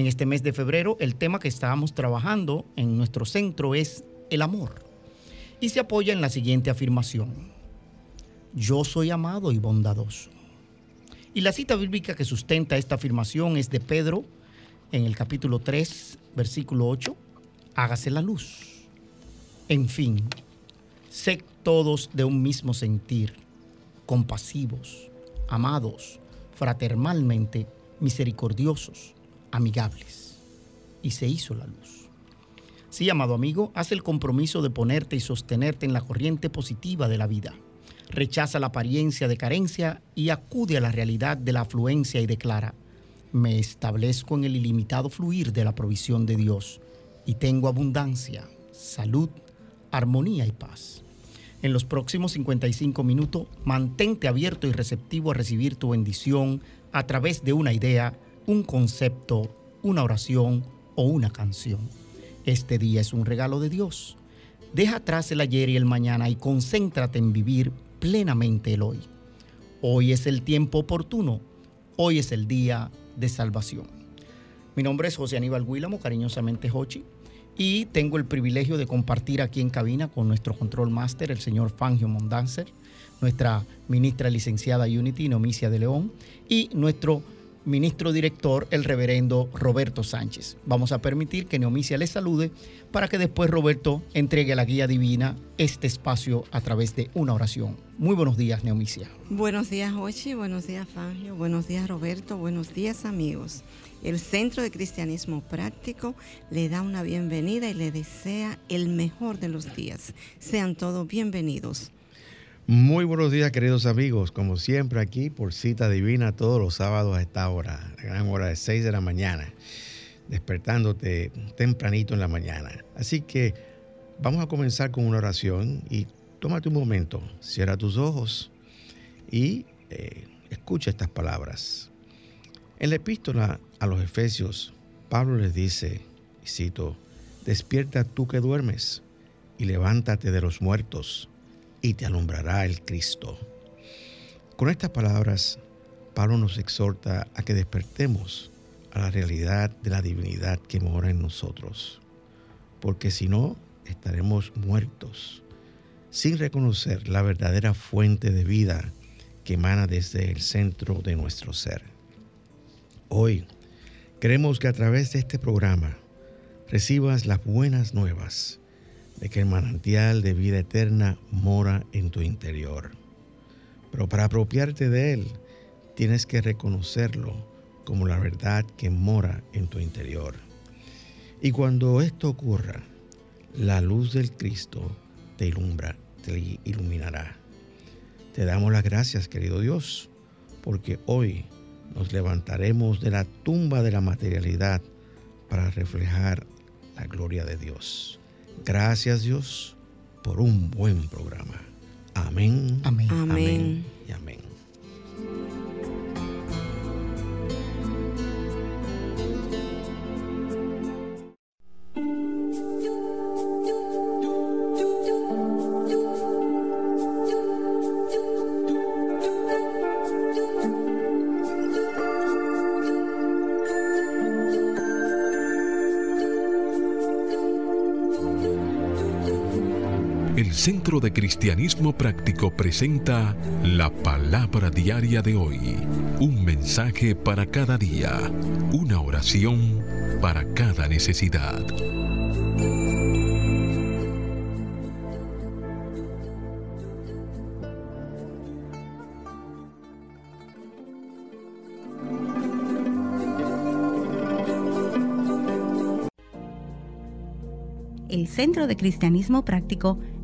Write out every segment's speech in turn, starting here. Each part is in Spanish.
En este mes de febrero, el tema que estábamos trabajando en nuestro centro es el amor. Y se apoya en la siguiente afirmación. Yo soy amado y bondadoso. Y la cita bíblica que sustenta esta afirmación es de Pedro en el capítulo 3, versículo 8. Hágase la luz. En fin, sé todos de un mismo sentir, compasivos, amados, fraternalmente, misericordiosos amigables. Y se hizo la luz. Sí, amado amigo, haz el compromiso de ponerte y sostenerte en la corriente positiva de la vida. Rechaza la apariencia de carencia y acude a la realidad de la afluencia y declara, me establezco en el ilimitado fluir de la provisión de Dios y tengo abundancia, salud, armonía y paz. En los próximos 55 minutos, mantente abierto y receptivo a recibir tu bendición a través de una idea, un concepto, una oración o una canción. Este día es un regalo de Dios. Deja atrás el ayer y el mañana y concéntrate en vivir plenamente el hoy. Hoy es el tiempo oportuno. Hoy es el día de salvación. Mi nombre es José Aníbal Guílamo, cariñosamente Hochi, y tengo el privilegio de compartir aquí en cabina con nuestro control master, el señor Fangio Mondanzer, nuestra ministra licenciada Unity, Nomicia de León, y nuestro ministro director, el reverendo Roberto Sánchez. Vamos a permitir que Neomicia le salude para que después Roberto entregue a la guía divina este espacio a través de una oración. Muy buenos días, Neomicia. Buenos días, Ochi. Buenos días, Fangio. Buenos días, Roberto. Buenos días, amigos. El Centro de Cristianismo Práctico le da una bienvenida y le desea el mejor de los días. Sean todos bienvenidos. Muy buenos días, queridos amigos. Como siempre, aquí por cita divina todos los sábados a esta hora, la gran hora de 6 de la mañana, despertándote tempranito en la mañana. Así que vamos a comenzar con una oración y tómate un momento, cierra tus ojos y eh, escucha estas palabras. En la epístola a los Efesios, Pablo les dice, y cito, despierta tú que duermes y levántate de los muertos y te alumbrará el Cristo. Con estas palabras, Pablo nos exhorta a que despertemos a la realidad de la divinidad que mora en nosotros, porque si no, estaremos muertos, sin reconocer la verdadera fuente de vida que emana desde el centro de nuestro ser. Hoy, queremos que a través de este programa recibas las buenas nuevas de que el manantial de vida eterna mora en tu interior. Pero para apropiarte de él, tienes que reconocerlo como la verdad que mora en tu interior. Y cuando esto ocurra, la luz del Cristo te ilumbra, te iluminará. Te damos las gracias, querido Dios, porque hoy nos levantaremos de la tumba de la materialidad para reflejar la gloria de Dios. Gracias Dios por un buen programa. Amén. Amén. Amén. y amén. Centro de Cristianismo Práctico presenta la palabra diaria de hoy. Un mensaje para cada día. Una oración para cada necesidad. El Centro de Cristianismo Práctico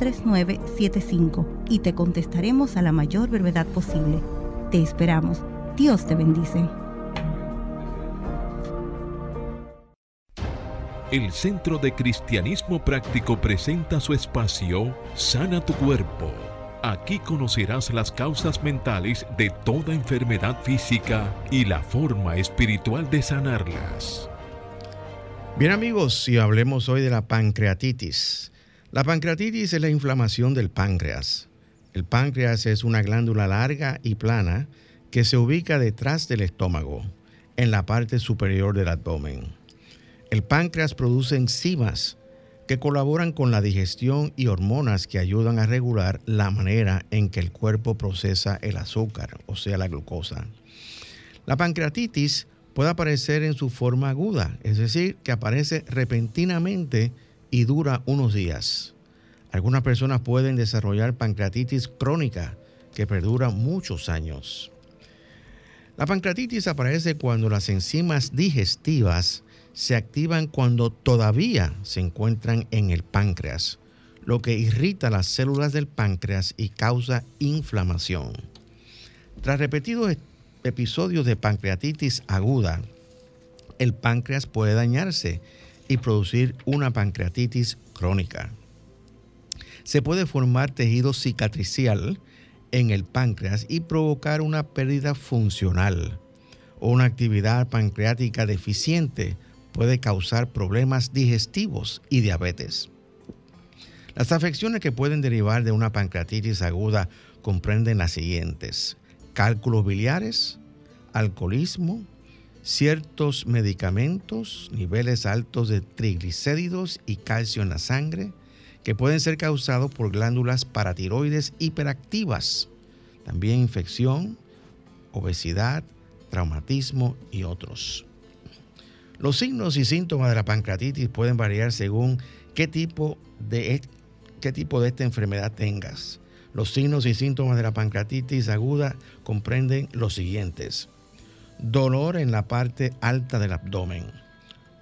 3975 y te contestaremos a la mayor brevedad posible. Te esperamos. Dios te bendice. El Centro de Cristianismo Práctico presenta su espacio Sana tu Cuerpo. Aquí conocerás las causas mentales de toda enfermedad física y la forma espiritual de sanarlas. Bien amigos, si hablemos hoy de la pancreatitis. La pancreatitis es la inflamación del páncreas. El páncreas es una glándula larga y plana que se ubica detrás del estómago, en la parte superior del abdomen. El páncreas produce enzimas que colaboran con la digestión y hormonas que ayudan a regular la manera en que el cuerpo procesa el azúcar, o sea, la glucosa. La pancreatitis puede aparecer en su forma aguda, es decir, que aparece repentinamente y dura unos días. Algunas personas pueden desarrollar pancreatitis crónica que perdura muchos años. La pancreatitis aparece cuando las enzimas digestivas se activan cuando todavía se encuentran en el páncreas, lo que irrita las células del páncreas y causa inflamación. Tras repetidos episodios de pancreatitis aguda, el páncreas puede dañarse y producir una pancreatitis crónica. Se puede formar tejido cicatricial en el páncreas y provocar una pérdida funcional una actividad pancreática deficiente puede causar problemas digestivos y diabetes. Las afecciones que pueden derivar de una pancreatitis aguda comprenden las siguientes: cálculos biliares, alcoholismo, ciertos medicamentos, niveles altos de triglicéridos y calcio en la sangre, que pueden ser causados por glándulas paratiroides hiperactivas, también infección, obesidad, traumatismo y otros. Los signos y síntomas de la pancreatitis pueden variar según qué tipo de, qué tipo de esta enfermedad tengas. Los signos y síntomas de la pancreatitis aguda comprenden los siguientes dolor en la parte alta del abdomen,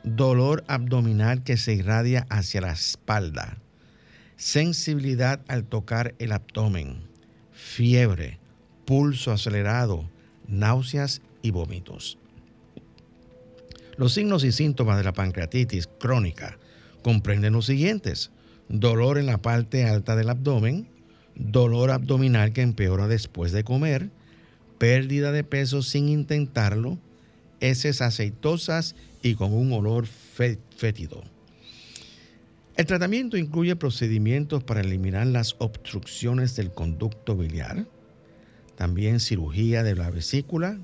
dolor abdominal que se irradia hacia la espalda, sensibilidad al tocar el abdomen, fiebre, pulso acelerado, náuseas y vómitos. Los signos y síntomas de la pancreatitis crónica comprenden los siguientes. Dolor en la parte alta del abdomen, dolor abdominal que empeora después de comer, pérdida de peso sin intentarlo, heces aceitosas y con un olor fétido. El tratamiento incluye procedimientos para eliminar las obstrucciones del conducto biliar, también cirugía de la vesícula,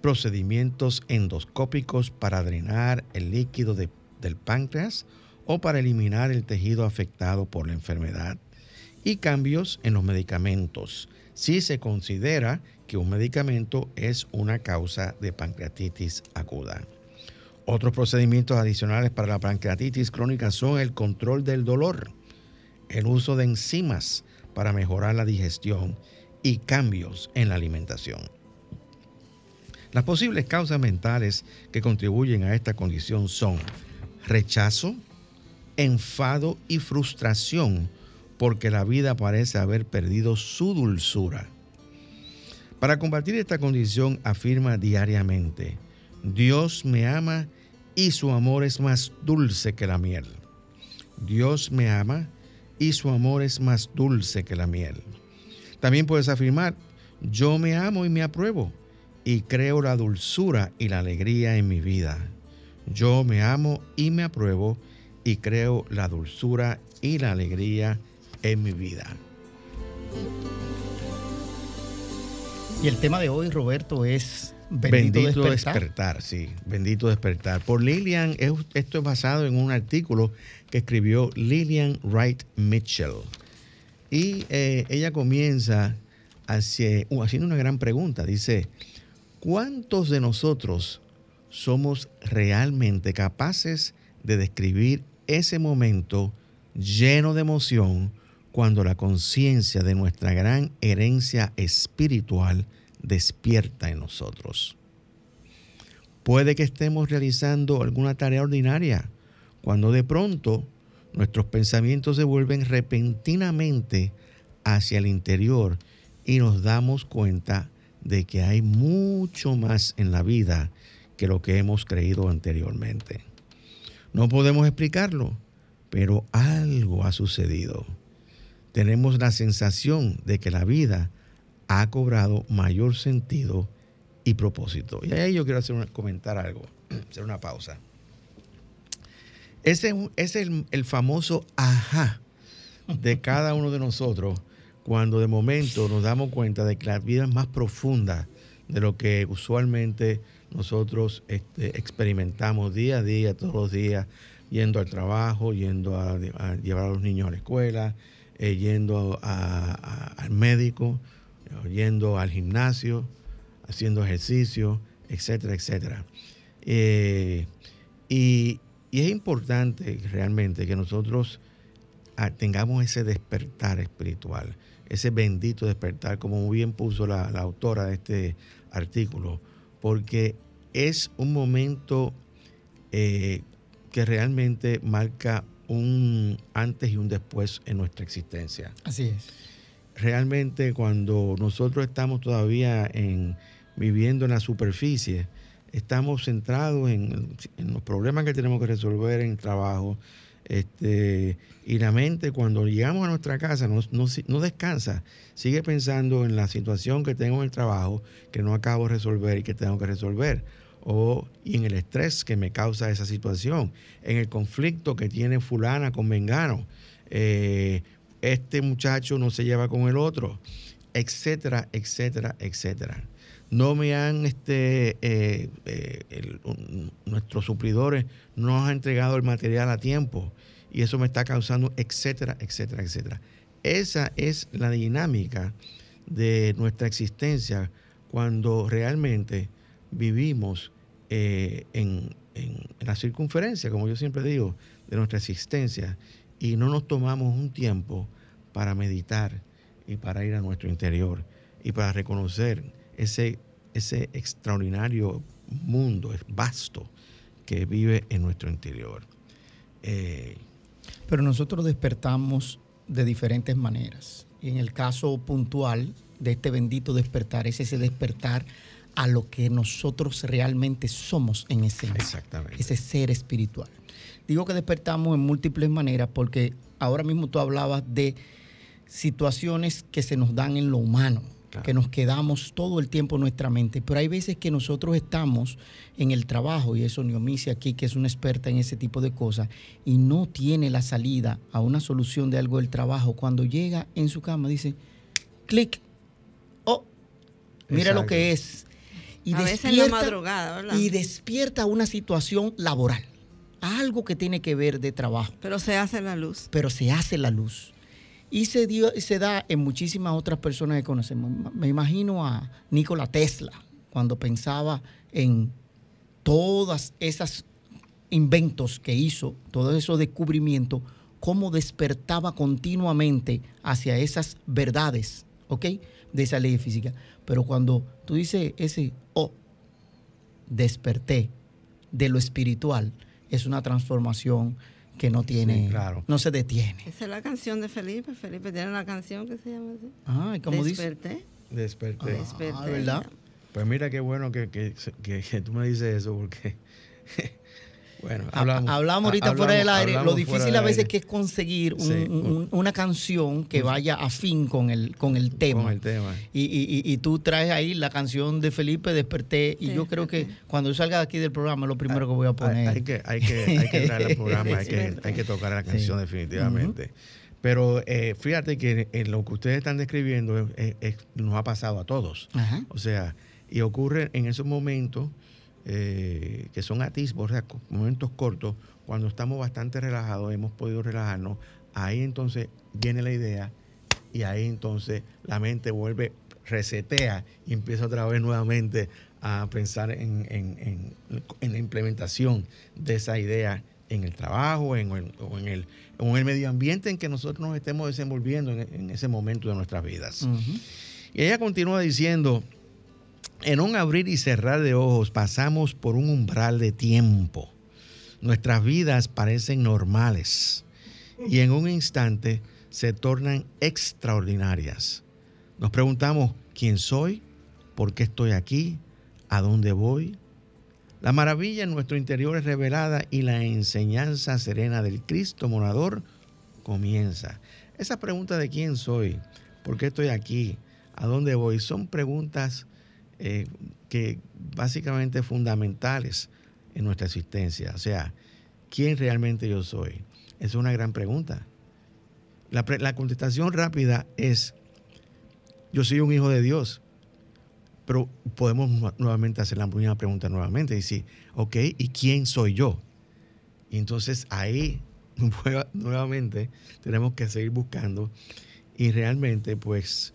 procedimientos endoscópicos para drenar el líquido del páncreas o para eliminar el tejido afectado por la enfermedad y cambios en los medicamentos si se considera que un medicamento es una causa de pancreatitis aguda. Otros procedimientos adicionales para la pancreatitis crónica son el control del dolor, el uso de enzimas para mejorar la digestión y cambios en la alimentación. Las posibles causas mentales que contribuyen a esta condición son rechazo, enfado y frustración porque la vida parece haber perdido su dulzura para combatir esta condición afirma diariamente, Dios me ama y su amor es más dulce que la miel. Dios me ama y su amor es más dulce que la miel. También puedes afirmar, Yo me amo y me apruebo y creo la dulzura y la alegría en mi vida. Yo me amo y me apruebo y creo la dulzura y la alegría en mi vida. Y el tema de hoy, Roberto, es Bendito, despertar. despertar. sí, bendito despertar. Por Lillian, esto es basado en un artículo que escribió Lillian Wright Mitchell. Y eh, ella comienza uh, haciendo una gran pregunta. Dice, ¿cuántos de nosotros somos realmente capaces de describir ese momento lleno de emoción cuando la conciencia de nuestra gran herencia espiritual despierta en nosotros. Puede que estemos realizando alguna tarea ordinaria cuando de pronto nuestros pensamientos se vuelven repentinamente hacia el interior y nos damos cuenta de que hay mucho más en la vida que lo que hemos creído anteriormente. No podemos explicarlo, pero algo ha sucedido. Tenemos la sensación de que la vida ha cobrado mayor sentido y propósito. Y ahí yo quiero hacer comentar algo, hacer una pausa. Ese es el, el famoso ajá de cada uno de nosotros cuando de momento nos damos cuenta de que la vida es más profunda de lo que usualmente nosotros este, experimentamos día a día, todos los días, yendo al trabajo, yendo a, llevar a los niños a la escuela, eh, yendo al médico, yendo al gimnasio, haciendo ejercicio, etcétera, etcétera. Eh, y, es importante realmente que nosotros ah, tengamos ese despertar espiritual, ese bendito despertar, como muy bien puso la, autora de este artículo, porque es un momento eh, que realmente marca un antes y un después en nuestra existencia. Así es realmente cuando nosotros estamos todavía en, viviendo en la superficie, estamos centrados en, los problemas que tenemos que resolver en el trabajo. Este, y la mente cuando llegamos a nuestra casa no, no, descansa, sigue pensando en la situación que tengo en el trabajo, que no acabo de resolver y que tengo que resolver. O, y en el estrés que me causa esa situación, en el conflicto que tiene fulana con Mengano, eh, este muchacho no se lleva con el otro, etcétera, etcétera, etcétera. No me han, este, eh, eh, nuestros suplidores no han entregado el material a tiempo y eso me está causando, etcétera, etcétera, etcétera. Esa es la dinámica de nuestra existencia cuando realmente vivimos eh, en, la circunferencia, como yo siempre digo, de nuestra existencia y no nos tomamos un tiempo para meditar y para ir a nuestro interior y para reconocer ese, ese extraordinario mundo vasto que vive en nuestro interior. Eh, Pero nosotros despertamos de diferentes maneras. Y en el caso puntual de este bendito despertar, es ese despertar a lo que nosotros realmente somos en ese Exactamente. ese ser espiritual. Digo que despertamos en múltiples maneras porque ahora mismo tú hablabas de situaciones que se nos dan en lo humano, que nos quedamos todo el tiempo en nuestra mente, pero hay veces que nosotros estamos en el trabajo, y eso Niomicia aquí, que es una experta en ese tipo de cosas, y no tiene la salida a una solución de algo del trabajo, cuando llega en su cama dice, clic, oh, mira lo que es. Y a veces en la madrugada, ¿verdad? Y despierta una situación laboral algo que tiene que ver de trabajo. Pero se hace la luz. Pero se hace la luz. Y se, dio, se da en muchísimas otras personas que conocemos. Me imagino a Nikola Tesla, cuando pensaba en todas esas inventos que hizo, todos esos descubrimientos, cómo despertaba continuamente hacia esas verdades, ¿ok? De esa ley física. Pero cuando tú dices ese, oh, desperté de lo espiritual, es una transformación que no tiene, claro. no se detiene. Esa es la canción de Felipe. Felipe tiene una canción que se llama así. Ah, ¿cómo Desperté. dice? Desperté. Ah, Desperté. ¿verdad? Pues mira qué bueno que, que, que, tú me dices eso, porque Bueno, hablamos, hablamos ahorita fuera del aire. Lo difícil a veces que es conseguir una canción que vaya afín con el, con el tema. Con el tema. Y, tú traes ahí la canción de Felipe, Desperté. Y yo creo que cuando yo salga de aquí del programa, lo primero que voy a poner. Hay, que, hay, que, hay que traer el programa, hay, que, hay que tocar la canción definitivamente. Pero eh, fíjate que en lo que ustedes están describiendo nos ha pasado a todos. O sea, y ocurre en esos momentos eh, que son atisbos, momentos cortos, cuando estamos bastante relajados, hemos podido relajarnos, ahí entonces viene la idea y ahí entonces la mente vuelve, resetea y empieza otra vez nuevamente a pensar en, la implementación de esa idea en el trabajo en el, o, en el, en el medio ambiente en que nosotros nos estemos desenvolviendo en, ese momento de nuestras vidas. Y ella continúa diciendo, en un abrir y cerrar de ojos pasamos por un umbral de tiempo. Nuestras vidas parecen normales y en un instante se tornan extraordinarias. Nos preguntamos quién soy, por qué estoy aquí, a dónde voy. La maravilla en nuestro interior es revelada y la enseñanza serena del Cristo morador comienza. Esa pregunta de quién soy, por qué estoy aquí, a dónde voy, son preguntas eh, que básicamente fundamentales en nuestra existencia. O sea, ¿quién realmente yo soy? Es una gran pregunta. La, la contestación rápida es, yo soy un hijo de Dios. Pero podemos nuevamente hacer la misma pregunta nuevamente y decir, ok, ¿y quién soy yo? Y entonces ahí nuevamente tenemos que seguir buscando y realmente pues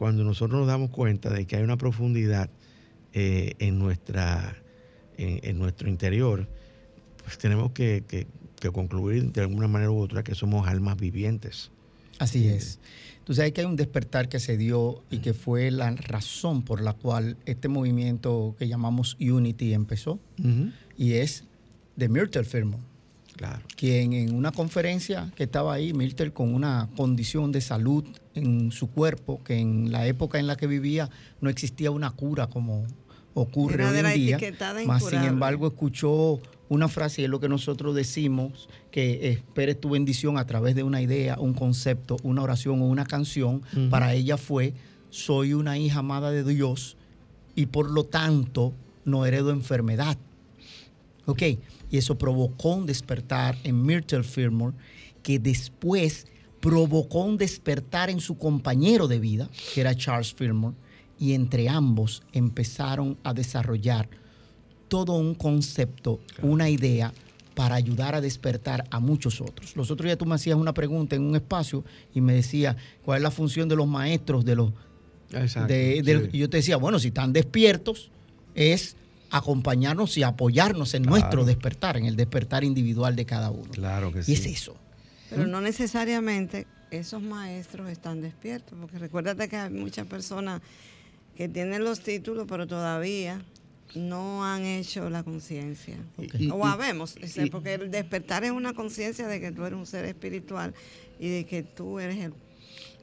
cuando nosotros nos damos cuenta de que hay una profundidad eh, en, nuestra, en, nuestro interior, pues tenemos que, concluir de alguna manera u otra que somos almas vivientes. Así es. Entonces hay que hay un despertar que se dio y que fue la razón por la cual este movimiento que llamamos Unity empezó y es de Myrtle Firmo. Claro. Quien en una conferencia que estaba ahí, Myrtle con una condición de salud en su cuerpo, que en la época en la que vivía no existía una cura como ocurre hoy en día. Más sin embargo, escuchó una frase, y es lo que nosotros decimos, que espere tu bendición a través de una idea, un concepto, una oración o una canción. Para ella fue, soy una hija amada de Dios y por lo tanto no heredo enfermedad. Ok, y eso provocó un despertar en Myrtle Fillmore que después provocó un despertar en su compañero de vida, que era Charles Fillmore, y entre ambos empezaron a desarrollar todo un concepto, una idea para ayudar a despertar a muchos otros. Los otros días tú me hacías una pregunta en un espacio y me decía, ¿cuál es la función de los maestros de los... y yo te decía, bueno, si están despiertos, es acompañarnos y apoyarnos en nuestro despertar, en el despertar individual de cada uno. Claro que sí. Y es eso. Pero no necesariamente esos maestros están despiertos, porque recuérdate que hay muchas personas que tienen los títulos, pero todavía no han hecho la conciencia. O habemos, porque el despertar es una conciencia de que tú eres un ser espiritual y de que tú eres el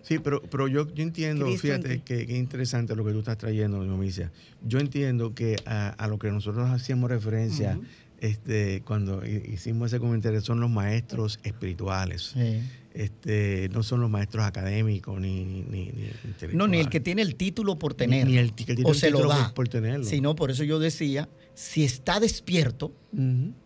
Sí, pero, pero yo, yo entiendo, fíjate que, es interesante lo que tú estás trayendo, Nomicia. Yo entiendo que a, lo que nosotros hacíamos referencia este, cuando hicimos ese comentario son los maestros espirituales. Este, no son los maestros académicos ni, ni, No, ni el que tiene el título por tener. Ni, el, que tiene o se lo da. Por, tenerlo. Sino, por eso yo decía, si está despierto,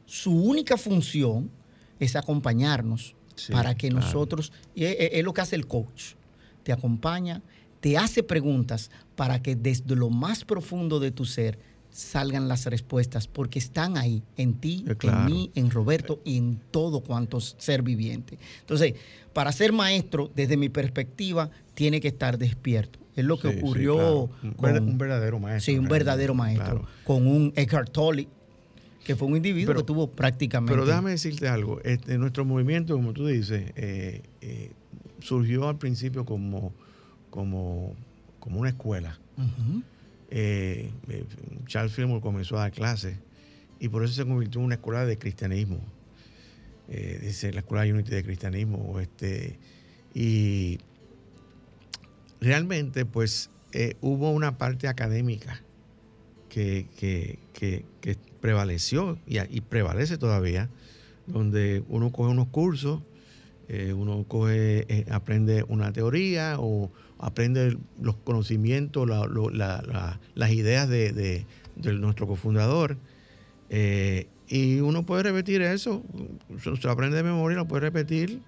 su única función es acompañarnos para que nosotros, y es, lo que hace el coach te acompaña, te hace preguntas para que desde lo más profundo de tu ser salgan las respuestas, porque están ahí, en ti, eh, en mí, en Roberto y en todo cuanto ser viviente. Entonces, para ser maestro, desde mi perspectiva, tiene que estar despierto. Es lo que ocurrió con un verdadero maestro. Sí, un verdadero maestro. Con un Eckhart Tolle, que fue un individuo que tuvo prácticamente. Pero déjame decirte algo. Este, nuestro movimiento, como tú dices, eh, eh, surgió al principio como, como, como una escuela. Eh, eh, Charles Fillmore comenzó a dar clases y por eso se convirtió en una escuela de cristianismo. Eh, dice la escuela Unity de cristianismo. Este, y realmente, pues, hubo una parte académica que, prevaleció y, prevalece todavía, donde uno coge unos cursos, eh, uno coge, eh, aprende una teoría o aprende los conocimientos, las ideas de, nuestro cofundador. Eh, y uno puede repetir eso, se aprende de memoria, lo puede repetir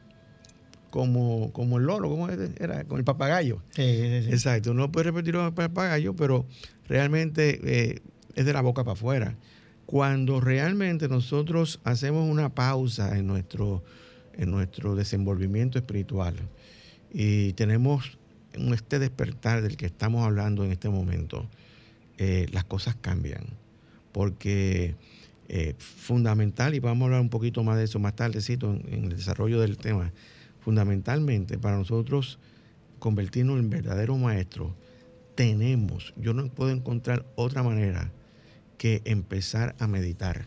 como, como el loro, como era, con el papagayo. Exacto, uno puede repetir con el papagayo, pero realmente es de la boca para afuera. Cuando realmente nosotros hacemos una pausa en nuestro, en nuestro desenvolvimiento espiritual y tenemos este despertar del que estamos hablando en este momento, eh, las cosas cambian. Porque eh, fundamental, y vamos a hablar un poquito más de eso más tardecito en, en el desarrollo del tema, fundamentalmente para nosotros convertirnos en verdadero maestro, tenemos, yo no puedo encontrar otra manera que empezar a meditar,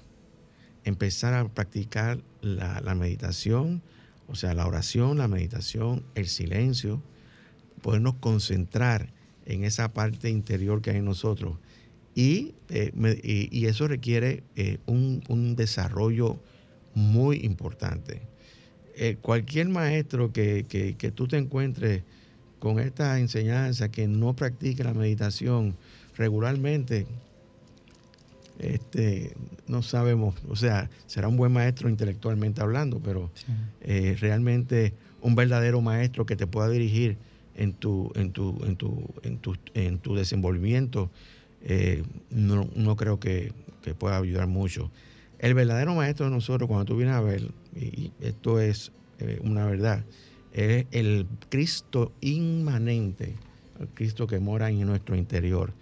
empezar a practicar la, meditación, o sea, la oración, la meditación, el silencio, podernos concentrar en esa parte interior que hay en nosotros. Y, eh, eso requiere eh, un, desarrollo muy importante. Eh, cualquier maestro que, que, que, tú te encuentres con esta enseñanza, que no practique la meditación regularmente, este, no sabemos, o sea, será un buen maestro intelectualmente hablando, pero eh, realmente un verdadero maestro que te pueda dirigir en tu, en tu, en tu, en tu, en tu desenvolvimiento, eh, no, creo que, pueda ayudar mucho. El verdadero maestro de nosotros, cuando tú vienes a ver, y esto es eh, una verdad, es el Cristo inmanente, el Cristo que mora en nuestro interior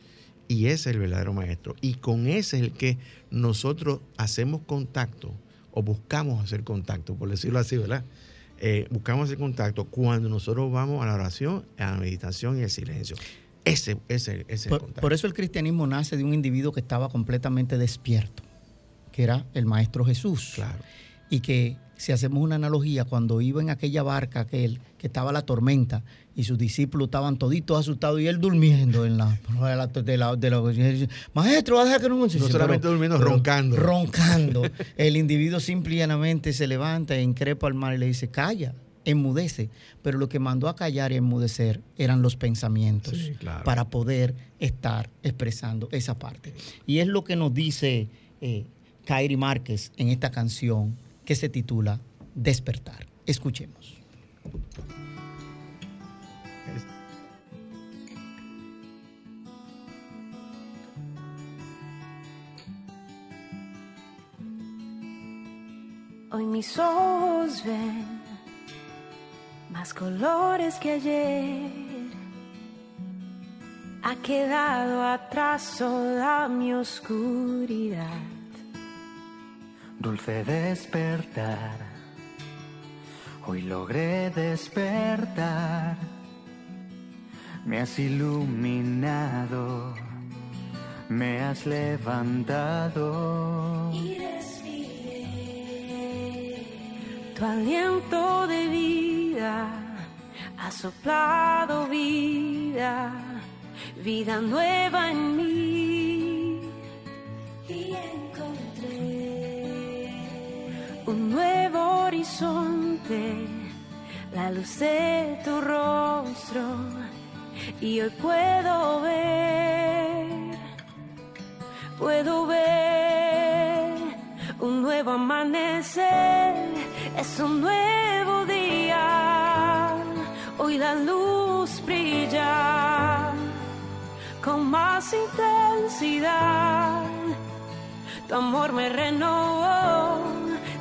y ese es el verdadero maestro. Y con ese es el que nosotros hacemos contacto o buscamos hacer contacto, por decirlo así, ¿verdad? Eh, buscamos hacer contacto cuando nosotros vamos a la oración, a la meditación y al silencio. Ese, ese, ese es el contacto. Por eso el cristianismo nace de un individuo que estaba completamente despierto, que era el Maestro Jesús. Claro. Y que si hacemos una analogía, cuando iba en aquella barca aquel, que estaba la tormenta y sus discípulos estaban toditos asustados y él durmiendo en la de la, de la, maestro, va a dejar que no No solamente durmiendo, roncando. Roncando. el individuo simplemente se levanta e increpa al mar y le dice, calla, enmudece. Pero lo que mandó a callar y enmudecer eran los pensamientos para poder estar expresando esa parte. Y es lo que nos dice eh, Kairi Márquez en esta canción que se titula Despertar. Escuchemos. Hoy mis ojos ven más colores que ayer. Ha quedado atrás toda mi oscuridad dulce despertar. Hoy logré despertar, me has iluminado, me has levantado. Y tu aliento de vida, ha soplado vida, vida nueva en mí. Horizonte, la luz de tu rostro y hoy puedo ver, puedo ver un nuevo amanecer, es un nuevo día, hoy la luz brilla con más intensidad, tu amor me renovó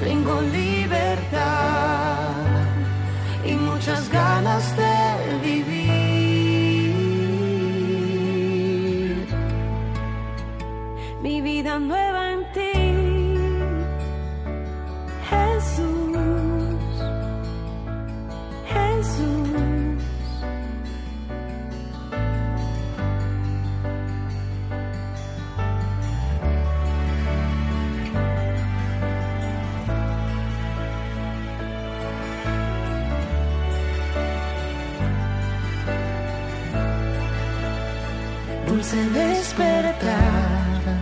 tengo libertad y muchas ganas de vivir. Mi vida no despertar.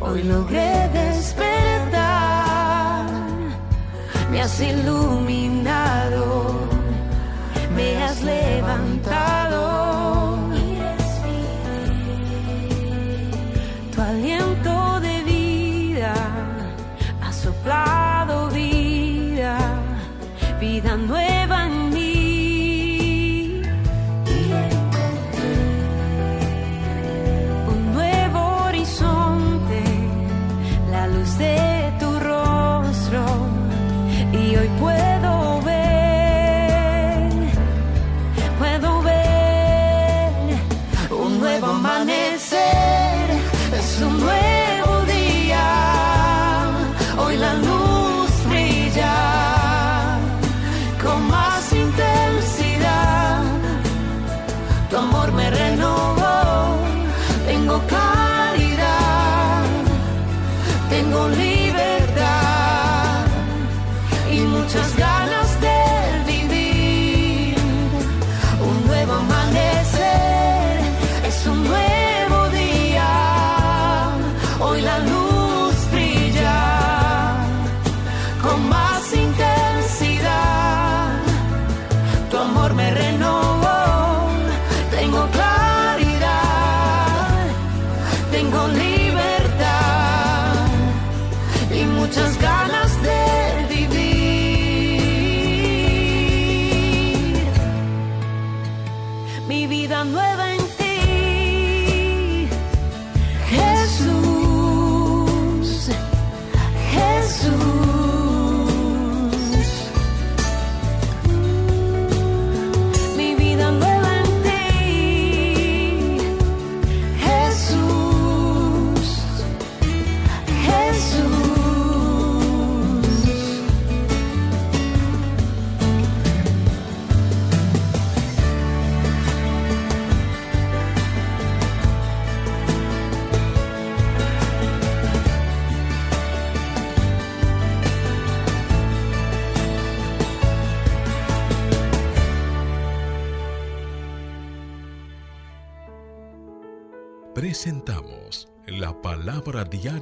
Hoy logré despertar. Me has iluminado, me has levantado. Tu aliento de vida ha soplado vida, vida nueva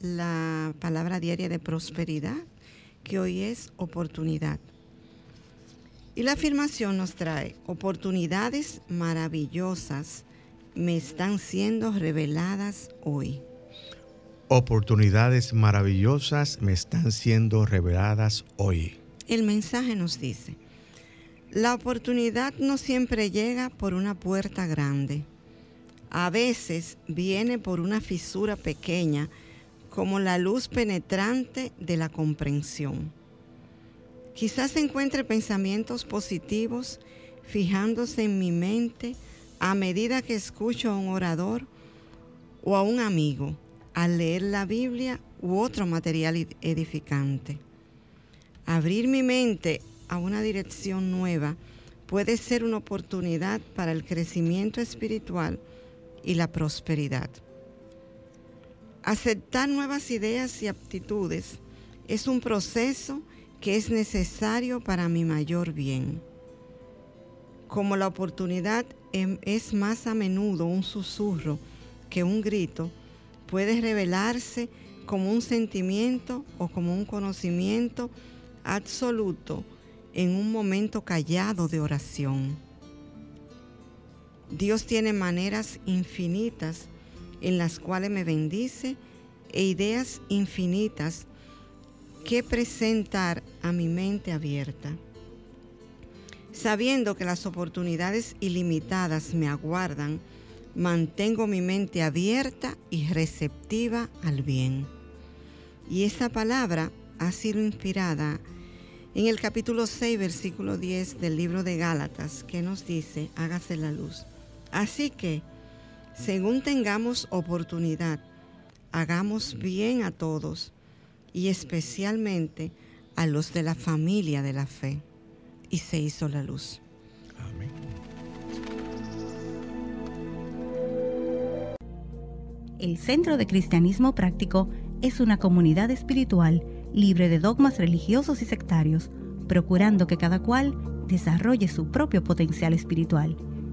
la palabra diaria de prosperidad, que hoy es oportunidad. Y la afirmación nos trae, oportunidades maravillosas me están siendo reveladas hoy. Oportunidades maravillosas me están siendo reveladas hoy. El mensaje nos dice, la oportunidad no siempre llega por una puerta grande. A veces viene por una fisura pequeña, como la luz penetrante de la comprensión. Quizás encuentre pensamientos positivos fijándose en mi mente a medida que escucho a un orador o a un amigo al leer la Biblia u otro material edificante. Abrir mi mente a una dirección nueva puede ser una oportunidad para el crecimiento espiritual y la prosperidad. Aceptar nuevas ideas y aptitudes es un proceso que es necesario para mi mayor bien. Como la oportunidad es más a menudo un susurro que un grito, puede revelarse como un sentimiento o como un conocimiento absoluto en un momento callado de oración. Dios tiene maneras infinitas en las cuales me bendice e ideas infinitas que presentar a mi mente abierta. Sabiendo que las oportunidades ilimitadas me aguardan, mantengo mi mente abierta y receptiva al bien. Y esta palabra ha sido inspirada en el capítulo 6, versículo 10 del libro de Gálatas, que nos dice, hágase la luz. Así que, según tengamos oportunidad, hagamos bien a todos y especialmente a los de la familia de la fe. Y se hizo la luz. Amén. El Centro de Cristianismo Práctico es una comunidad espiritual libre de dogmas religiosos y sectarios, procurando que cada cual desarrolle su propio potencial espiritual.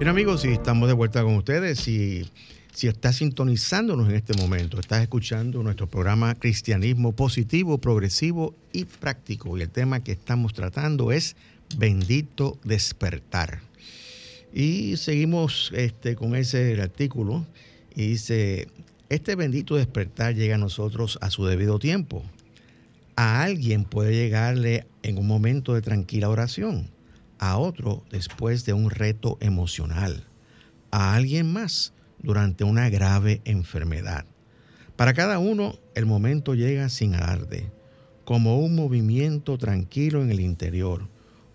Bien amigos, si estamos de vuelta con ustedes, si, si estás sintonizándonos en este momento, estás escuchando nuestro programa Cristianismo Positivo, Progresivo y Práctico. Y el tema que estamos tratando es Bendito Despertar. Y seguimos este, con ese artículo y dice, este bendito despertar llega a nosotros a su debido tiempo. A alguien puede llegarle en un momento de tranquila oración, a otro después de un reto emocional, a alguien más durante una grave enfermedad. Para cada uno el momento llega sin alarde, como un movimiento tranquilo en el interior,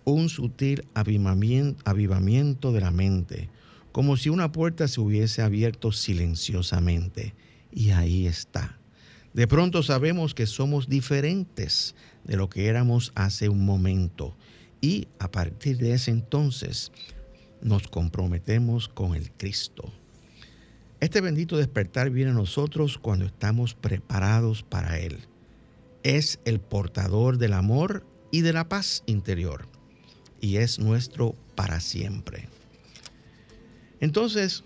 un sutil avivamiento, de la mente, como si una puerta se hubiese abierto silenciosamente. Y ahí está. De pronto sabemos que somos diferentes de lo que éramos hace un momento y a partir de ese entonces nos comprometemos con el Cristo. Este bendito despertar viene a nosotros cuando estamos preparados para Él. Es el portador del amor y de la paz interior y es nuestro para siempre. Entonces,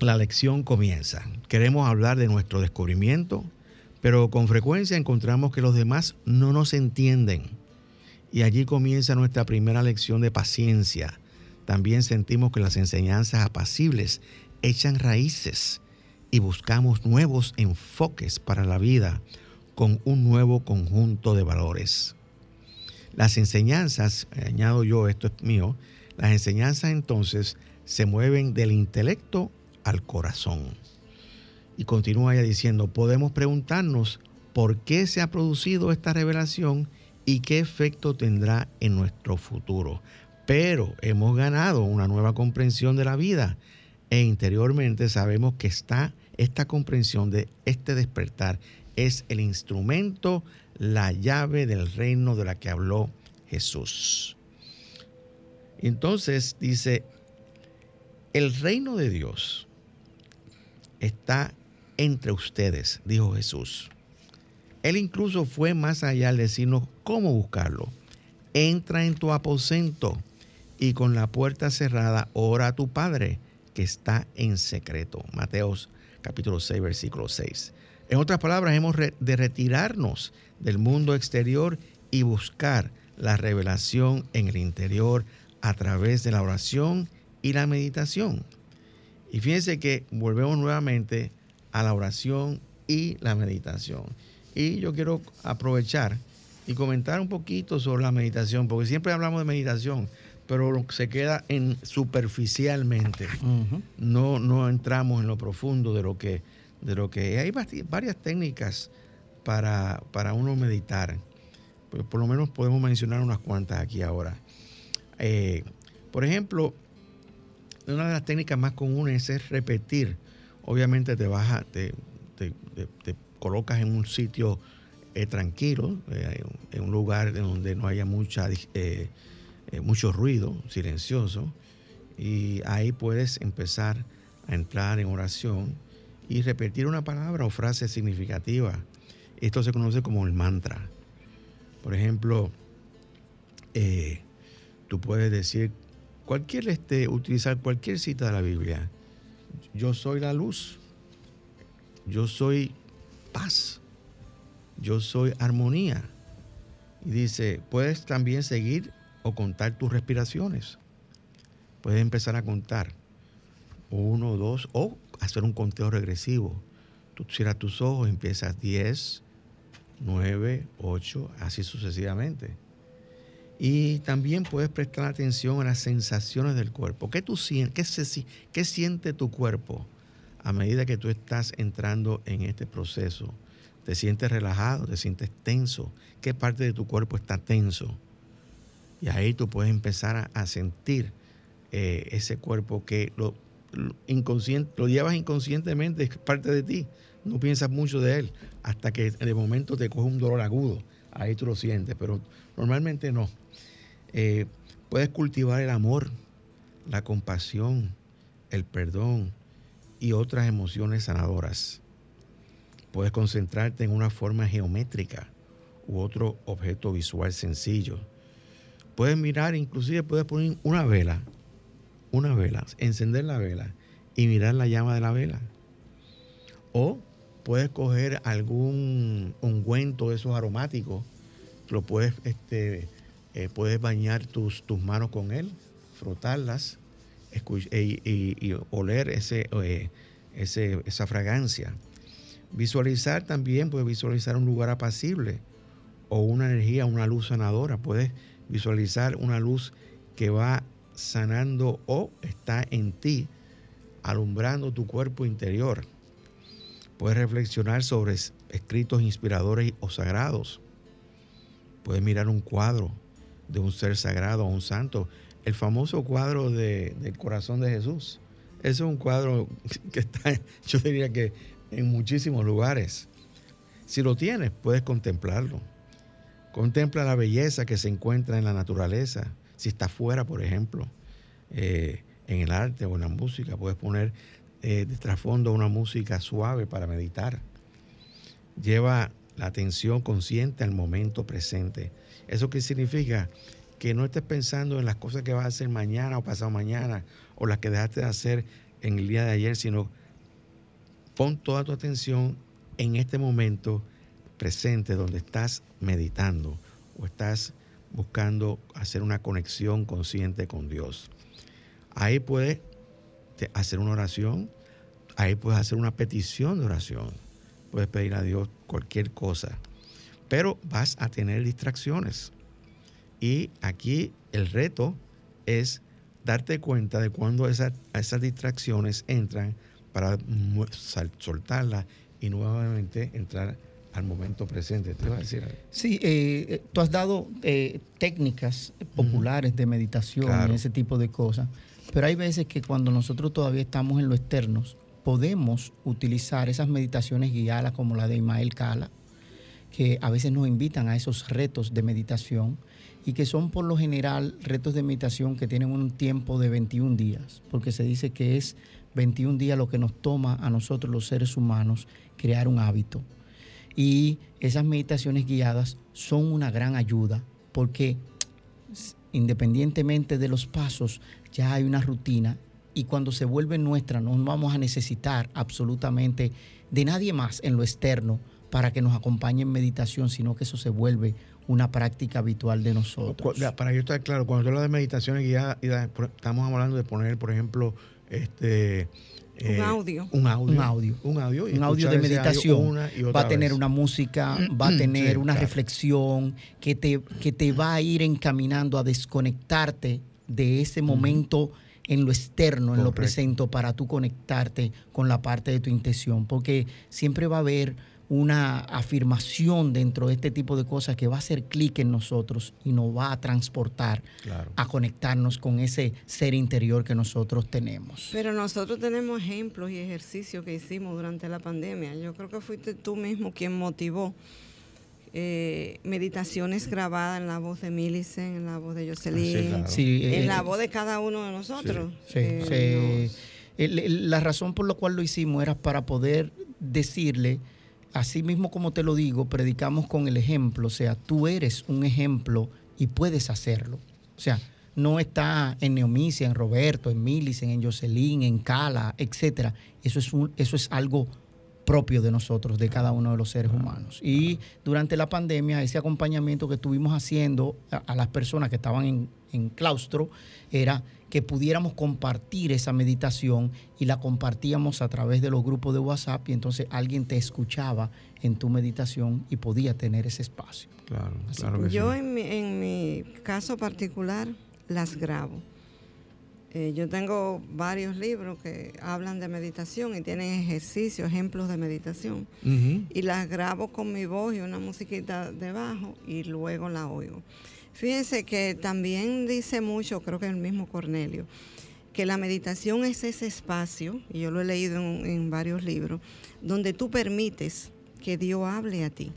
la lección comienza. Queremos hablar de nuestro descubrimiento, pero con frecuencia encontramos que los demás no nos entienden. Y allí comienza nuestra primera lección de paciencia. También sentimos que las enseñanzas apacibles echan raíces y buscamos nuevos enfoques para la vida con un nuevo conjunto de valores. Las enseñanzas, añado yo, esto es mío, las enseñanzas entonces se mueven del intelecto al corazón. Y continúa ella diciendo, podemos preguntarnos por qué se ha producido esta revelación y qué efecto tendrá en nuestro futuro. Pero hemos ganado una nueva comprensión de la vida e interiormente sabemos que está esta comprensión de este despertar es el instrumento, la llave del reino de la que habló Jesús. Entonces dice, el reino de Dios está entre ustedes, dijo Jesús. Él incluso fue más allá al decirnos cómo buscarlo. Entra en tu aposento y con la puerta cerrada ora a tu Padre que está en secreto. Mateos capítulo 6, versículo 6. En otras palabras, hemos de retirarnos del mundo exterior y buscar la revelación en el interior a través de la oración y la meditación. Y fíjense que volvemos nuevamente a la oración y la meditación. Y yo quiero aprovechar y comentar un poquito sobre la meditación, porque siempre hablamos de meditación, pero se queda en superficialmente. no, no entramos en lo profundo de lo que, de lo que hay varias técnicas para, para uno meditar. Pues por lo menos podemos mencionar unas cuantas aquí ahora. Eh, por ejemplo, una de las técnicas más comunes es repetir. Obviamente te baja, te, te, colocas en un sitio eh, tranquilo, eh, en un lugar donde no haya mucha, mucho ruido, silencioso, y ahí puedes empezar a entrar en oración y repetir una palabra o frase significativa. Esto se conoce como el mantra. Por ejemplo, eh, tú puedes decir, cualquier, este, utilizar cualquier cita de la Biblia. Yo soy la luz. Yo soy paz. Yo soy armonía. Y dice, puedes también seguir o contar tus respiraciones. Puedes empezar a contar uno, dos, o hacer un conteo regresivo. Tú cierras tus ojos, empiezas 10, 9, 8, así sucesivamente. Y también puedes prestar atención a las sensaciones del cuerpo. ¿Qué, tú, qué, se- qué siente tu cuerpo a medida que tú estás entrando en este proceso? ¿Te sientes relajado? ¿Te sientes tenso? ¿Qué parte de tu cuerpo está tenso? Y ahí tú puedes empezar a, sentir eh, ese cuerpo que lo, lo inconsciente, lo llevas inconscientemente, es parte de ti. No piensas mucho de él hasta que de momento te coge un dolor agudo. Ahí tú lo sientes, pero normalmente no. Eh, puedes cultivar el amor, la compasión, el perdón y otras emociones sanadoras. Puedes concentrarte en una forma geométrica u otro objeto visual sencillo. Puedes mirar, inclusive puedes poner una vela, una vela, encender la vela y mirar la llama de la vela. O puedes coger algún ungüento de esos aromáticos, lo puedes, este, eh, puedes bañar tus, tus manos con él, frotarlas escu- y, y- oler ese, eh, ese- esa fragancia. Visualizar también, puedes visualizar un lugar apacible o una energía, una luz sanadora. Puedes visualizar una luz que va sanando o está en ti, alumbrando tu cuerpo interior. Puedes reflexionar sobre es- escritos inspiradores o sagrados. Puedes mirar un cuadro de un ser sagrado o un santo. El famoso cuadro de- del corazón de Jesús. Ese es un cuadro que está, yo diría que en muchísimos lugares. Si lo tienes, puedes contemplarlo. Contempla la belleza que se encuentra en la naturaleza. Si está fuera, por ejemplo, eh, en el arte o en la música, puedes poner eh, de trasfondo una música suave para meditar. Lleva la atención consciente al momento presente. ¿Eso qué significa? Que no estés pensando en las cosas que vas a hacer mañana o pasado mañana o las que dejaste de hacer en el día de ayer, sino pon toda tu atención en este momento presente donde estás meditando o estás buscando hacer una conexión consciente con Dios. Ahí puedes hacer una oración, ahí puedes hacer una petición de oración, puedes pedir a Dios cualquier cosa, pero vas a tener distracciones. Y aquí el reto es darte cuenta de cuando esas, esas distracciones entran para soltarlas y nuevamente entrar al momento presente. ¿Te iba a decir algo? Sí, eh, eh, tú has dado eh, técnicas populares de meditación Claro. y ese tipo de cosas, pero hay veces que cuando nosotros todavía estamos en lo externos, podemos utilizar esas meditaciones guiadas como la de Ismael Cala, que a veces nos invitan a esos retos de meditación y que son por lo general retos de meditación que tienen un tiempo de 21 días, porque se dice que es 21 días lo que nos toma a nosotros los seres humanos crear un hábito. Y esas meditaciones guiadas son una gran ayuda porque independientemente de los pasos, ya hay una rutina y cuando se vuelve nuestra no vamos a necesitar absolutamente de nadie más en lo externo para que nos acompañe en meditación, sino que eso se vuelve una práctica habitual de nosotros. ya, Para yo estar claro, cuando tú hablas de meditaciones guiadas, estamos hablando de poner, por ejemplo, este Un audio. Un audio. Un audio. Un audio. y un audio de audio meditación una y otra va a tener vez. una música, va a tener Sí, una claro. reflexión que te, que te va a ir encaminando a desconectarte de ese momento en lo externo, en lo presente, para tú conectarte con la parte de tu intención. Porque siempre va a haber una afirmación dentro de este tipo de cosas que va a hacer clic en nosotros y nos va a transportar Claro. a conectarnos con ese ser interior que nosotros tenemos. Pero nosotros tenemos ejemplos y ejercicios que hicimos durante la pandemia. Yo creo que fuiste tú mismo quien motivó eh, meditaciones grabadas en la voz de Millicent, en la voz de Jocelyn, Ah, sí, claro. Sí, en eh, la voz de cada uno de nosotros. Sí, Eh, la razón por la cual lo hicimos era para poder decirle, así mismo como te lo digo, predicamos con el ejemplo, o sea, tú eres un ejemplo y puedes hacerlo. O sea, no está en Neomicia, en Roberto, en Millicent, en Jocelyn, en Cala, etcétera. Eso es un, eso es algo propio de nosotros, de cada uno de los seres humanos. Y durante la pandemia, ese acompañamiento que estuvimos haciendo a, a las personas que estaban en, en claustro era que pudiéramos compartir esa meditación y la compartíamos a través de los grupos de WhatsApp y entonces alguien te escuchaba en tu meditación y podía tener ese espacio. Claro, Así claro que Yo sí. en mi, en mi caso particular las grabo. Eh, yo tengo varios libros que hablan de meditación y tienen ejercicios, ejemplos de meditación. Y las grabo con mi voz y una musiquita debajo y luego la oigo. Fíjense que también dice mucho, creo que el mismo Cornelio, que la meditación es ese espacio, y yo lo he leído en, en varios libros, donde tú permites que Dios hable a ti.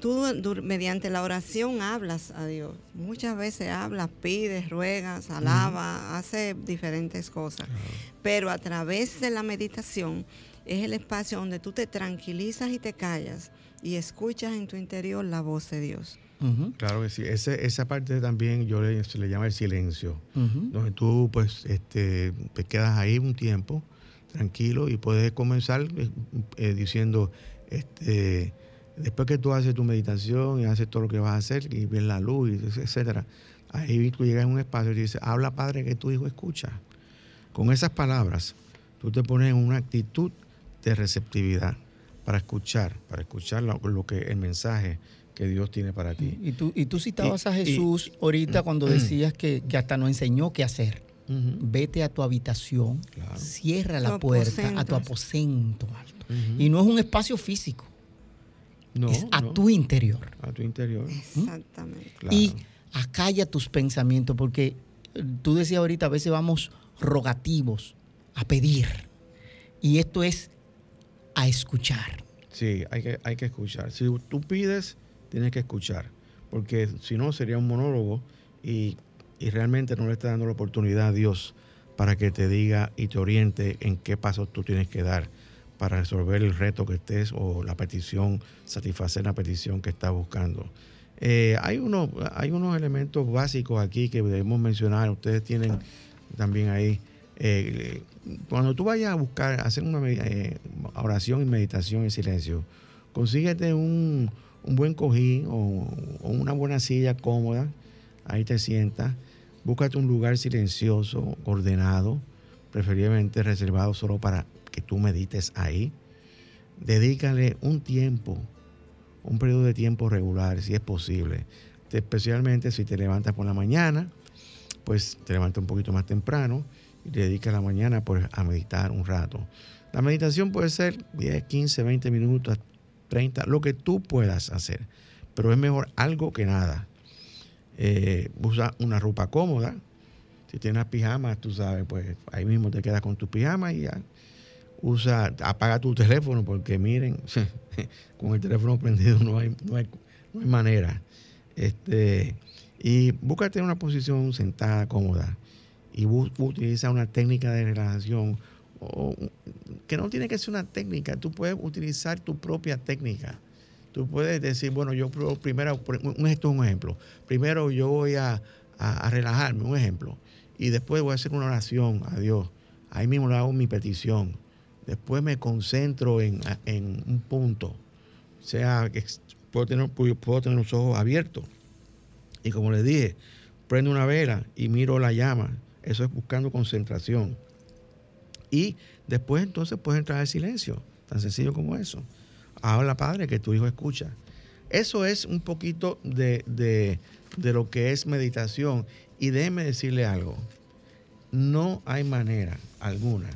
Tú mediante la oración hablas a Dios. Muchas veces hablas, pides, ruegas, alaba, hace diferentes cosas. Pero a través de la meditación es el espacio donde tú te tranquilizas y te callas y escuchas en tu interior la voz de Dios. Claro que sí. Ese- esa parte también yo le, se le llama el silencio. donde tú pues este te quedas ahí un tiempo tranquilo y puedes comenzar eh, eh, diciendo este después que tú haces tu meditación y haces todo lo que vas a hacer y ves la luz etcétera ahí tú llegas a un espacio y dices habla padre que tu hijo escucha con esas palabras tú te pones en una actitud de receptividad para escuchar para escuchar lo, lo que el mensaje que Dios tiene para ti Y tú, y tú citabas Y- a y- Jesús ahorita cuando decías que, que hasta nos enseñó qué hacer. Vete a tu habitación, Claro. cierra la Tu puerta a tu aposento. alto. Y no es un espacio físico, No, es a no, tu interior. a tu interior Exactamente. Claro. Y acalla tus pensamientos, porque eh, tú decías ahorita, a veces vamos rogativos a pedir. Y esto es a escuchar. Sí, hay que, hay que escuchar. Si tú pides, tienes que escuchar, porque si no sería un monólogo y, y realmente no le estás dando la oportunidad a Dios para que te diga y te oriente en qué pasos tú tienes que dar para resolver el reto que estés o la petición, satisfacer la petición que estás buscando. Eh, hay, unos, hay unos elementos básicos aquí que debemos mencionar. Ustedes tienen también ahí. eh, cuando tú vayas a buscar, hacer una eh, oración y meditación en silencio, consíguete un, un buen cojín o, una buena silla cómoda. Ahí te sientas. Búscate un lugar silencioso, ordenado, preferiblemente reservado solo para que tú medites ahí. Dedícale un tiempo, un periodo de tiempo regular, si es posible. Te- especialmente si te levantas por la mañana, pues te levantas un poquito más temprano y te dedicas la mañana pues, a meditar un rato. La meditación puede ser 10, 15, 20 minutos, 30, lo que tú puedas hacer, pero es mejor algo que nada. Eh, usa una ropa cómoda. Si tienes pijamas, tú sabes, pues ahí mismo te quedas con tu pijama y ya. Usa, apaga tu teléfono porque miren, con el teléfono prendido no hay, no hay, no hay manera. Este, y búscate una posición sentada cómoda y bu- utiliza una técnica de relajación o- que no tiene que ser una técnica, tú puedes utilizar tu propia técnica. Tú puedes decir, bueno, yo pr- primero, esto es un ejemplo, primero yo voy a, a- relajarme, un ejemplo, y después voy a hacer una oración a Dios. Ahí mismo le hago mi petición. Después me concentro en, en un punto. Sea que puedo tener, puedo tener los ojos abiertos. Y como les dije, prendo una vela y miro la llama. Eso es buscando concentración. Y después entonces puedes entrar al silencio. Tan sencillo como eso. Habla, Padre, que tu hijo escucha. Eso es un poquito de, de- de lo que es meditación. Y déjeme decirle algo. No hay manera alguna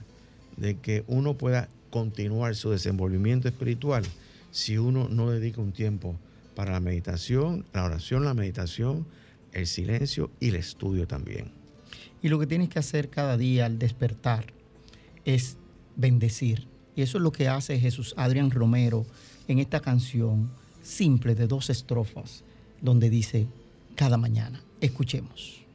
de que uno pueda continuar su desenvolvimiento espiritual si uno no dedica un tiempo para la meditación, la oración, la meditación, el silencio y el estudio también. Y lo que tienes que hacer cada día al despertar es bendecir. Y eso es lo que hace Jesús Adrián Romero en esta canción simple de dos estrofas, donde dice cada mañana. Escuchemos.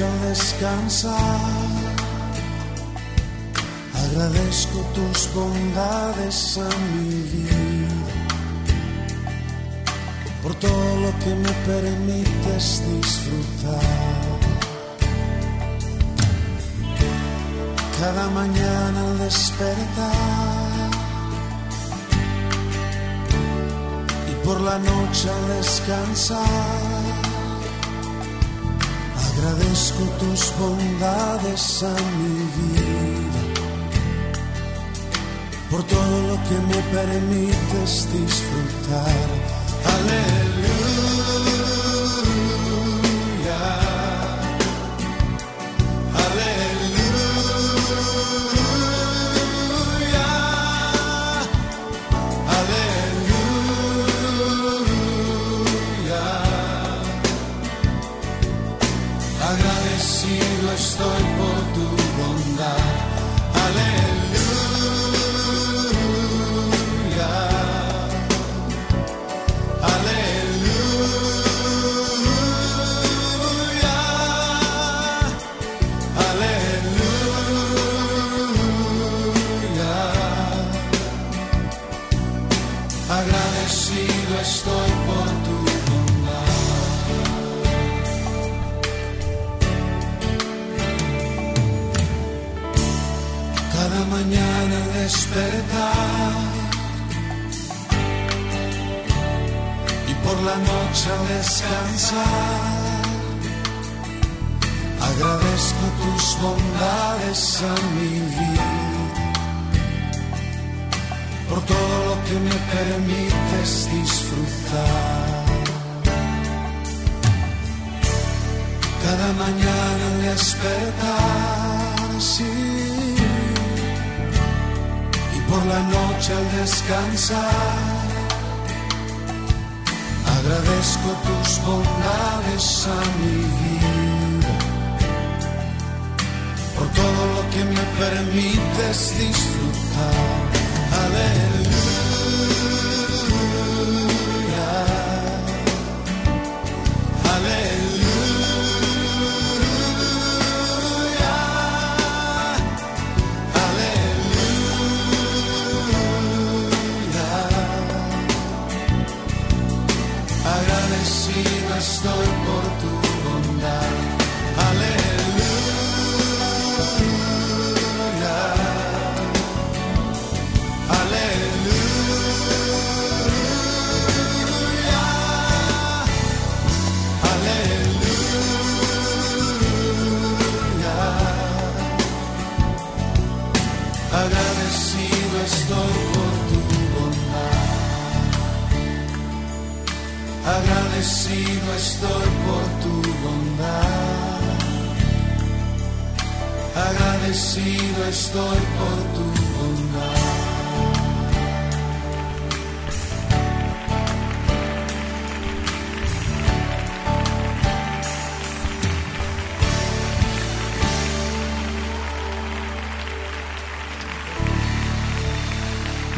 Al descansar. Agradezco tus bondades a mi vida, por todo lo que me permites disfrutar. Cada mañana al despertar y por la noche al descansar. Agradezco tus bondades a mi vida por todo lo que me permites disfrutar. Aleluya. Permites disfrutar. Cada mañana al despertar, sí, y por la noche al descansar. Agradezco tus bondades a mi vida, por todo lo que me permites disfrutar. Aleluya. Estoy por tu bondad. Agradecido estoy por tu bondad.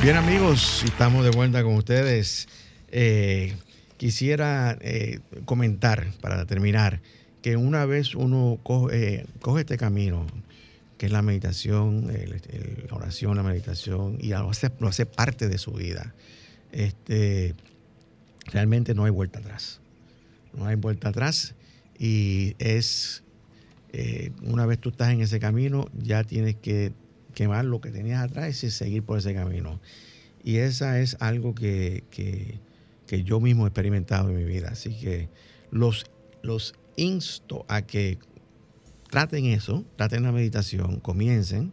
Bien amigos, estamos de vuelta con ustedes. Eh, quisiera eh, comentar para terminar que una vez uno coge, eh, coge este camino, que es la meditación, la oración, la meditación, y lo hace, parte de su vida, este, realmente no hay vuelta atrás. No hay vuelta atrás y es, eh, una vez tú estás en ese camino, ya tienes que quemar lo que tenías atrás y seguir por ese camino. Y esa es algo que- que yo mismo he experimentado en mi vida. Así que los, los insto a que traten eso, traten la meditación, comiencen.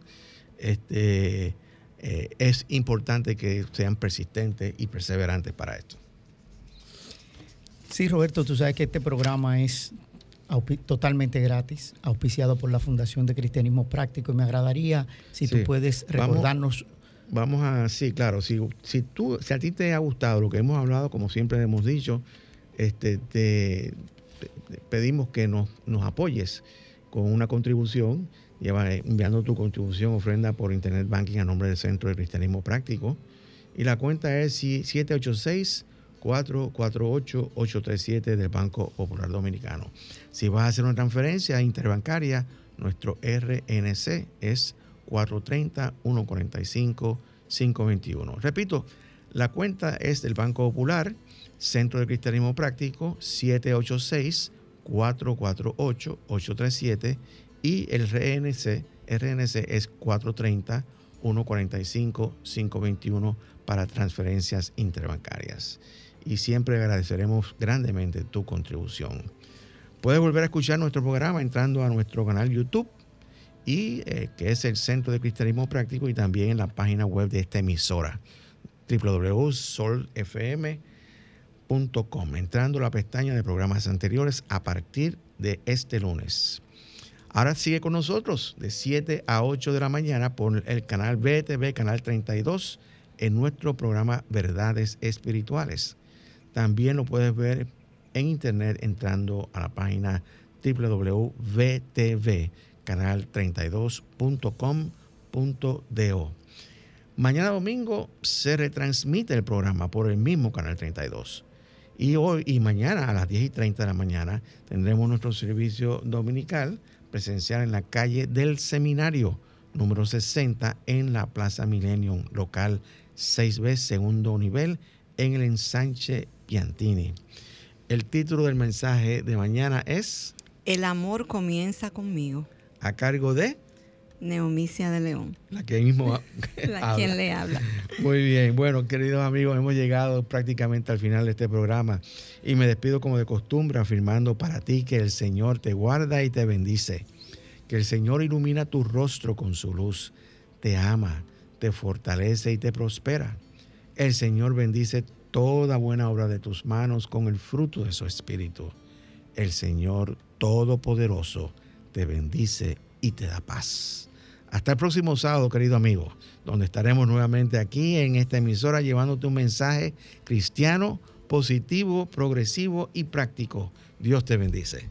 Este, eh, es importante que sean persistentes y perseverantes para esto. Sí, Roberto, tú sabes que este programa es totalmente gratis, auspiciado por la Fundación de Cristianismo Práctico. Y me agradaría si Sí. tú puedes recordarnos. Vamos a, sí, claro, si, si, tú, si a ti te ha gustado lo que hemos hablado, como siempre hemos dicho, este, te, pedimos que nos, nos apoyes con una contribución, lleva, enviando tu contribución, ofrenda por Internet Banking a nombre del Centro de Cristianismo Práctico. Y la cuenta es si- 448-837 del Banco Popular Dominicano. Si vas a hacer una transferencia interbancaria, nuestro RNC es 430-145-521. Repito, la cuenta es del Banco Popular, Centro de Cristianismo Práctico, 786-448-837 y el RNC, RNC es 430-145-521 para transferencias interbancarias. Y siempre agradeceremos grandemente tu contribución. Puedes volver a escuchar nuestro programa entrando a nuestro canal YouTube y eh, que es el Centro de Cristianismo Práctico y también en la página web de esta emisora www.solfm.com entrando a la pestaña de programas anteriores a partir de este lunes. Ahora sigue con nosotros de 7 a 8 de la mañana por el canal BTV, canal 32, en nuestro programa Verdades Espirituales. También lo puedes ver en internet entrando a la página www.canal32.com.do. Mañana domingo se retransmite el programa por el mismo Canal 32. Y hoy y mañana a las 10 y 30 de la mañana tendremos nuestro servicio dominical presencial en la calle del Seminario, número 60, en la Plaza Millennium, local 6B, segundo nivel, en el ensanche Piantini. El título del mensaje de mañana es El amor comienza conmigo. A cargo de Neomicia de León, la que mismo la quien le habla. Muy bien, bueno, queridos amigos, hemos llegado prácticamente al final de este programa y me despido como de costumbre afirmando para ti que el Señor te guarda y te bendice, que el Señor ilumina tu rostro con su luz, te ama, te fortalece y te prospera. El Señor bendice toda buena obra de tus manos con el fruto de su espíritu. El Señor Todopoderoso te bendice y te da paz. Hasta el próximo sábado, querido amigo, donde estaremos nuevamente aquí en esta emisora llevándote un mensaje cristiano, positivo, progresivo y práctico. Dios te bendice.